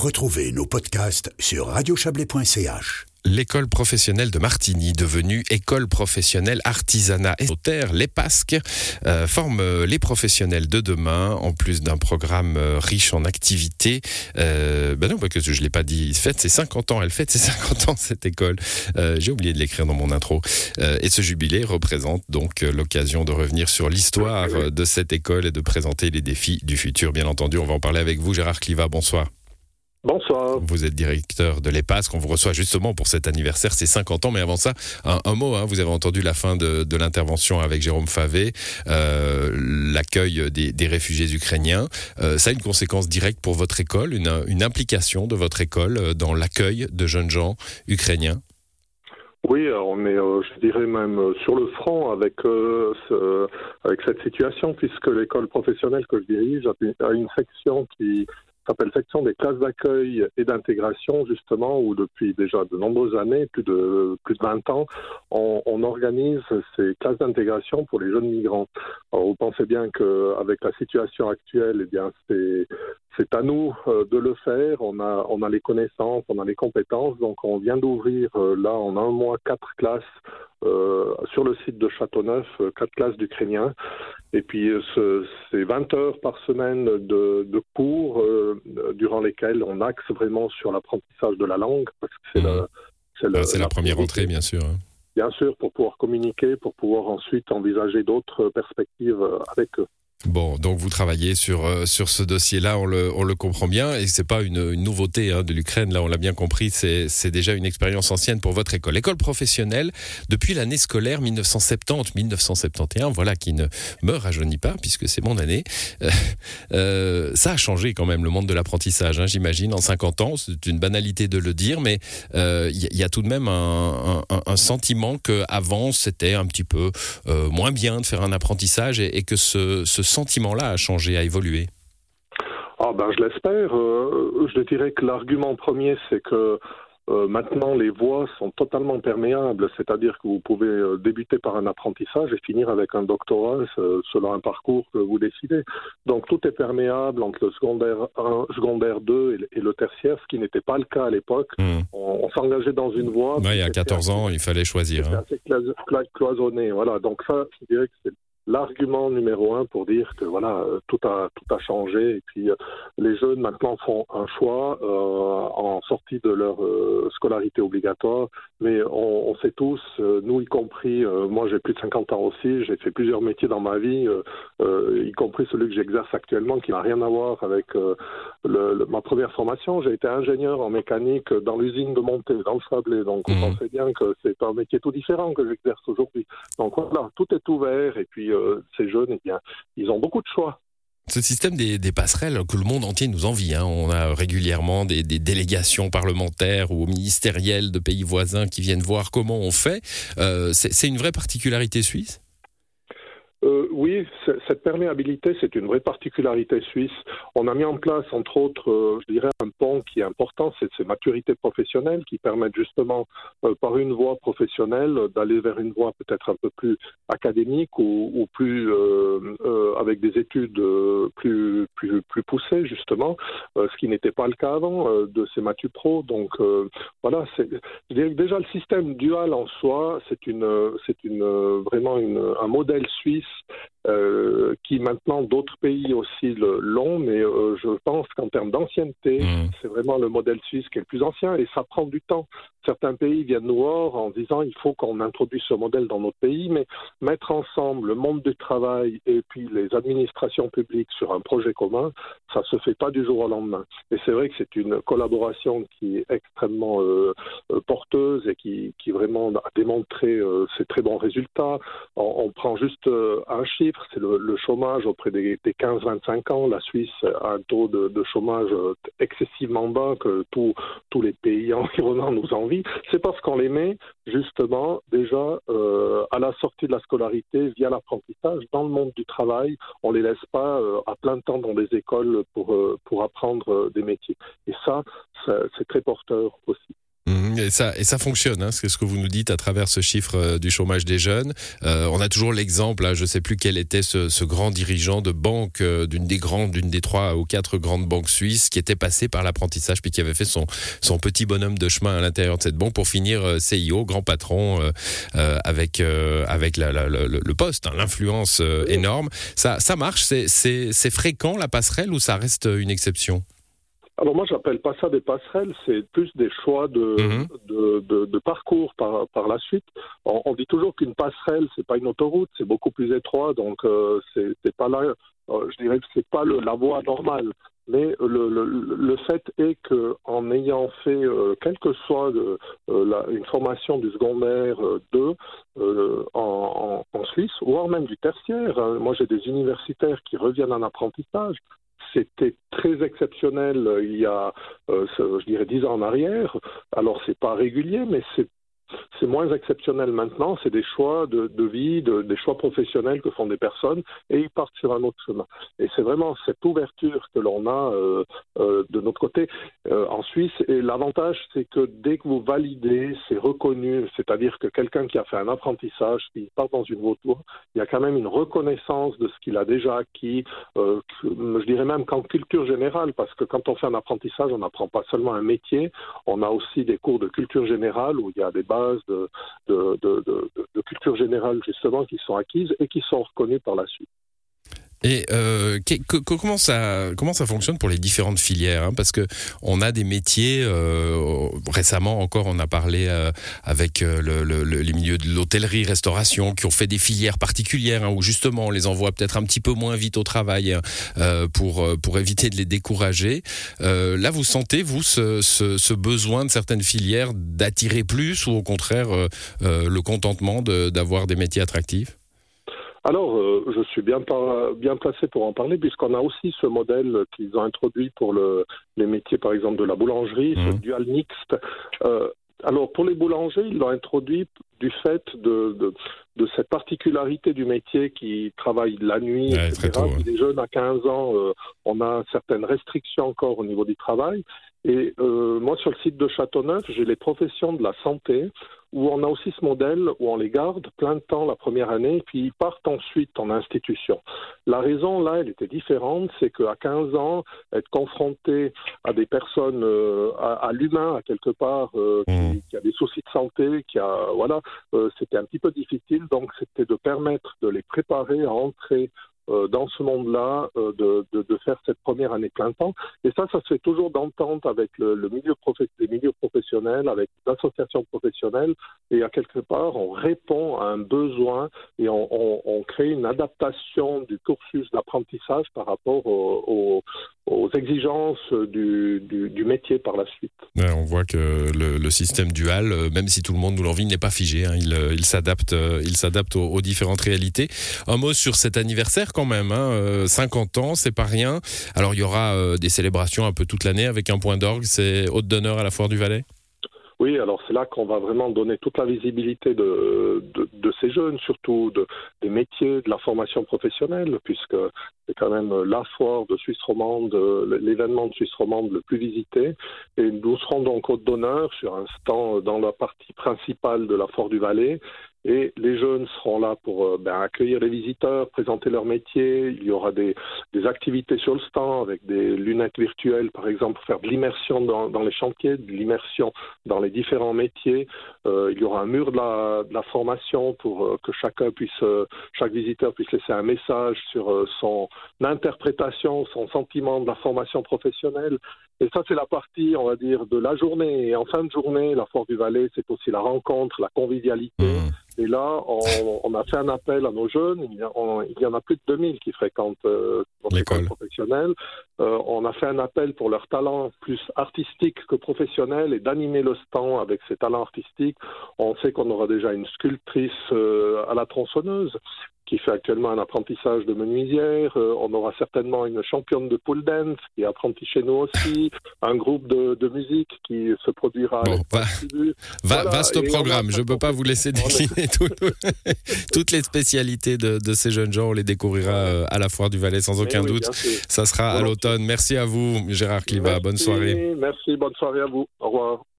Retrouvez nos podcasts sur radiochablais.ch. L'école professionnelle de Martigny, devenue école professionnelle artisanat et terre, les Pasques, euh, forme euh, les professionnels de demain, en plus d'un programme euh, riche en activités. Euh, ben non, parce que je l'ai pas dit, fête ses 50 ans, elle fête ses 50 ans cette école. J'ai oublié de l'écrire dans mon intro. Et ce jubilé représente donc l'occasion de revenir sur l'histoire de cette école et de présenter les défis du futur. Bien entendu, on va en parler avec vous, Gérard Cliva. Bonsoir. Bonsoir. Vous êtes directeur de l'EPAS, qu'on vous reçoit justement pour cet anniversaire, c'est 50 ans. Mais avant ça, un, un mot, hein, vous avez entendu la fin de, de l'intervention avec Jérôme Favé, euh, l'accueil des, des, réfugiés ukrainiens. Euh, ça a une conséquence directe pour votre école, une, une implication de votre école dans l'accueil de jeunes gens ukrainiens? Oui, on est, euh, je dirais même, euh, sur le front avec, euh, ce, avec cette situation, puisque l'école professionnelle que je dirige a une section qui s'appelle section des classes d'accueil et d'intégration, justement, où depuis déjà de nombreuses années, plus de, plus de 20 ans, on, on organise ces classes d'intégration pour les jeunes migrants. Alors, vous pensez bien qu'avec la situation actuelle, eh bien, c'est, c'est à nous euh, de le faire. On a, on a les connaissances, on a les compétences. Donc, on vient d'ouvrir, euh, là, en un mois, quatre classes euh, sur le site de Châteauneuf, quatre classes d'Ukrainiens. Et puis, ce, c'est 20 heures par semaine de, de cours euh, durant lesquels on axe vraiment sur l'apprentissage de la langue, parce que c'est, Mmh. c'est, le- Ah, C'est la première entrée, bien sûr. hein. Bien sûr, pour pouvoir communiquer, pour pouvoir ensuite envisager d'autres perspectives avec eux. Bon, donc vous travaillez sur euh, sur ce dossier-là, on le on le comprend bien, et c'est pas une, nouveauté hein, de l'Ukraine. Là, on l'a bien compris, c'est déjà une expérience ancienne pour votre école, école professionnelle depuis l'année scolaire 1970-1971. Voilà qui ne me rajeunit pas puisque c'est mon année. Euh, euh, ça a changé quand même le monde de l'apprentissage, hein, j'imagine, en 50 ans. C'est une banalité de le dire, mais il y, a- tout de même un, un, un sentiment que avant c'était un petit peu moins bien de faire un apprentissage et, et que ce, ce sentiment-là a changé, a évolué. Ah ben je l'espère. Euh, je dirais que l'argument premier, c'est que euh, maintenant les voies sont totalement perméables, c'est-à-dire que vous pouvez euh, débuter par un apprentissage et finir avec un doctorat selon un parcours que vous décidez. Donc tout est perméable entre le secondaire 1, secondaire 2 et le, et le tertiaire, ce qui n'était pas le cas à l'époque. Hmm. On, on s'engageait dans une voie. Ouais, il y a c'était 14 ans, il fallait choisir. c'est hein. assez cloisonné. Voilà. Donc ça, je dirais que c'est l'argument numéro un pour dire que voilà, euh, tout a tout a changé et puis euh, les jeunes maintenant font un choix euh, en sortie de leur euh, scolarité obligatoire. Mais on, on sait tous, euh, nous y compris, moi j'ai plus de 50 ans aussi, j'ai fait plusieurs métiers dans ma vie, y compris celui que j'exerce actuellement, qui n'a rien à voir avec le- le- ma première formation. J'ai été ingénieur en mécanique dans l'usine de Montée, dans le Sablé. Donc vous Mhm. pensez bien que c'est un métier tout différent que j'exerce aujourd'hui. Donc voilà, tout est ouvert et puis euh, ces jeunes, eh bien, ils ont beaucoup de choix. Ce système des, passerelles que le monde entier nous envie. hein. On a régulièrement des, délégations parlementaires ou ministérielles de pays voisins qui viennent voir comment on fait. Euh, c'est une vraie particularité suisse? Oui, cette perméabilité, c'est une vraie particularité suisse. On a mis en place, entre autres, euh, je dirais, un pont qui est important, c'est ces maturités professionnelles qui permettent justement, euh, par une voie professionnelle, euh, d'aller vers une voie peut-être un peu plus académique ou, ou plus avec des études plus, plus, plus poussées, justement, euh, ce qui n'était pas le cas avant euh, de ces Matu Pro. Donc euh, voilà, déjà le système dual en soi, c'est une, une vraiment un modèle suisse euh, qui maintenant d'autres pays aussi l'ont, mais euh, je pense qu'en termes d'ancienneté, Mhm. c'est vraiment le modèle suisse qui est le plus ancien et ça prend du temps. Certains pays viennent nous voir en disant il faut qu'on introduise ce modèle dans notre pays, mais mettre ensemble le monde du travail et puis les administrations publiques sur un projet commun, ça se fait pas du jour au lendemain. Et c'est vrai que c'est une collaboration qui est extrêmement euh, porteuse et qui, qui vraiment a démontré ses très bons résultats. On, on prend juste un chiffre, c'est le, chômage auprès des, des 15-25 ans. La Suisse a un taux de, chômage euh, excessivement bas que tous les pays environnants nous envient. C'est parce qu'on les met justement déjà euh, à la sortie de la scolarité via l'apprentissage dans le monde du travail. On les laisse pas euh, à plein temps dans des écoles pour pour apprendre des métiers. Et ça- c'est très porteur aussi. Mhm. Et ça, fonctionne, hein, ce que vous nous dites à travers ce chiffre euh, du chômage des jeunes. Euh, on a toujours l'exemple, hein, je ne sais plus quel était ce, grand dirigeant de banque, euh, d'une des trois ou quatre grandes banques suisses, qui était passé par l'apprentissage, puis qui avait fait son, petit bonhomme de chemin à l'intérieur de cette banque pour finir CIO, grand patron, avec, le, poste, hein, l'influence énorme. Ça marche, c'est fréquent la passerelle ou ça reste une exception? Alors moi, j'appelle pas ça des passerelles, c'est plus des choix de, mmh. de, de, de, parcours par, par la suite. On, on dit toujours qu'une passerelle, c'est pas une autoroute, c'est beaucoup plus étroit, donc euh, c'est pas là. Euh, je dirais que c'est pas le, la voie normale. Mais le, le, le fait est que en ayant fait euh, quelle que soit euh, la, une formation du secondaire 2 euh, en, en, Suisse, voire même du tertiaire, hein, moi j'ai des universitaires qui reviennent en apprentissage, c'était très exceptionnel il y a, je dirais, dix ans en arrière. Alors, c'est pas régulier, mais c'est c'est moins exceptionnel maintenant, c'est des choix de, vie, de, des choix professionnels que font des personnes et ils partent sur un autre chemin. Et c'est vraiment cette ouverture que l'on a euh, euh, de notre côté euh, en Suisse. Et l'avantage, c'est que dès que vous validez, c'est reconnu, c'est-à-dire que quelqu'un qui a fait un apprentissage, qui part dans une vautour, il y a quand même une reconnaissance de ce qu'il a déjà acquis, je dirais même qu'en culture générale, parce que quand on fait un apprentissage, on n'apprend pas seulement un métier, on a aussi des cours de culture générale où il y a des bases de, culture générale justement qui sont acquises et qui sont reconnues par la suite. Et euh, que, que, comment ça comment ça fonctionne pour les différentes filières hein? Parce que on a des métiers euh, récemment encore on a parlé euh, avec euh, le, le, les milieux de l'hôtellerie restauration qui ont fait des filières particulières hein, où justement on les envoie peut-être un petit peu moins vite au travail hein, pour pour éviter de les décourager. là vous sentez vous ce, ce, ce, besoin de certaines filières d'attirer plus ou au contraire le contentement d'avoir des métiers attractifs? Alors, euh, je suis bien, par, bien placé pour en parler, puisqu'on a aussi ce modèle qu'ils ont introduit pour le, les métiers, par exemple, de la boulangerie, mmh. ce dual mixte. Euh, alors, pour les boulangers, ils l'ont introduit du fait de, de, de, cette particularité du métier qui travaille la nuit, ouais, etc. Tôt, ouais. Les jeunes à 15 ans, euh, on a certaines restrictions encore au niveau du travail. Et euh, moi, sur le site de Châteauneuf, j'ai les professions de la santé, où on a aussi ce modèle où on les garde plein de temps la première année, et puis ils partent ensuite en institution. La raison, là, elle était différente, c'est qu'à 15 ans, être confronté à des personnes, euh, à, à l'humain, à quelque part, euh, qui, Mmh. qui, a des soucis de santé, qui a, voilà, c'était un petit peu difficile, donc c'était de permettre de les préparer à entrer dans ce monde-là, euh, de, de, de, faire cette première année plein temps. Et ça, ça se fait toujours d'entente avec le, le milieu les milieux professionnels, avec les associations professionnelles. Et à quelque part, on répond à un besoin et on, on, on crée une adaptation du cursus d'apprentissage par rapport aux, aux, aux exigences du, du, métier par la suite. On voit que le, système dual, euh, même si tout le monde nous l'envie, n'est pas figé. Hein. Il, il s'adapte, il s'adapte aux, différentes réalités. Un mot sur cet anniversaire quand même. Hein. Euh, 50 ans, c'est pas rien. Alors il y aura euh, des célébrations un peu toute l'année avec un point d'orgue. C'est hôte d'honneur à la Foire du Valais? Oui, alors c'est là qu'on va vraiment donner toute la visibilité de, ces jeunes, surtout de, des métiers, de la formation professionnelle, puisque c'est quand même la foire de Suisse romande, l'événement de Suisse romande le plus visité. Et nous serons donc hôte d'honneur sur un stand dans la partie principale de la foire du Valais. Et les jeunes seront là pour ben, accueillir les visiteurs, présenter leur métier. Il y aura des, activités sur le stand avec des lunettes virtuelles, par exemple, pour faire de l'immersion dans, les chantiers, de l'immersion dans les différents métiers. Euh, il y aura un mur de la, formation pour euh, que chacun puisse, euh, chaque visiteur puisse laisser un message sur euh, son interprétation, son sentiment de la formation professionnelle. Et ça, c'est la partie, on va dire, de la journée. Et en fin de journée, la Foire du Valais, c'est aussi la rencontre, la convivialité. Mmh. Et là, on, on, a fait un appel à nos jeunes. Il y, a, on, il y en a plus de 2000 qui fréquentent euh, notre école professionnelle. Euh, on a fait un appel pour leur talent plus artistique que professionnel et d'animer le stand avec ces talents artistiques. On sait qu'on aura déjà une sculptrice euh, à la tronçonneuse qui fait actuellement un apprentissage de menuisière. Euh, on aura certainement une championne de pole dance qui est apprentie chez nous aussi. un groupe de, de, musique qui se produira. Bon, va, voilà. Vaste programme. Je ne peux pas vous laisser décliner tout, toutes les spécialités de, de, ces jeunes gens. On les découvrira euh, à la foire du Valais sans aucun oui, doute. Ça sera à l'automne. Merci à vous, Gérard Cliva. Bonne soirée. Merci. Bonne soirée à vous. Au revoir.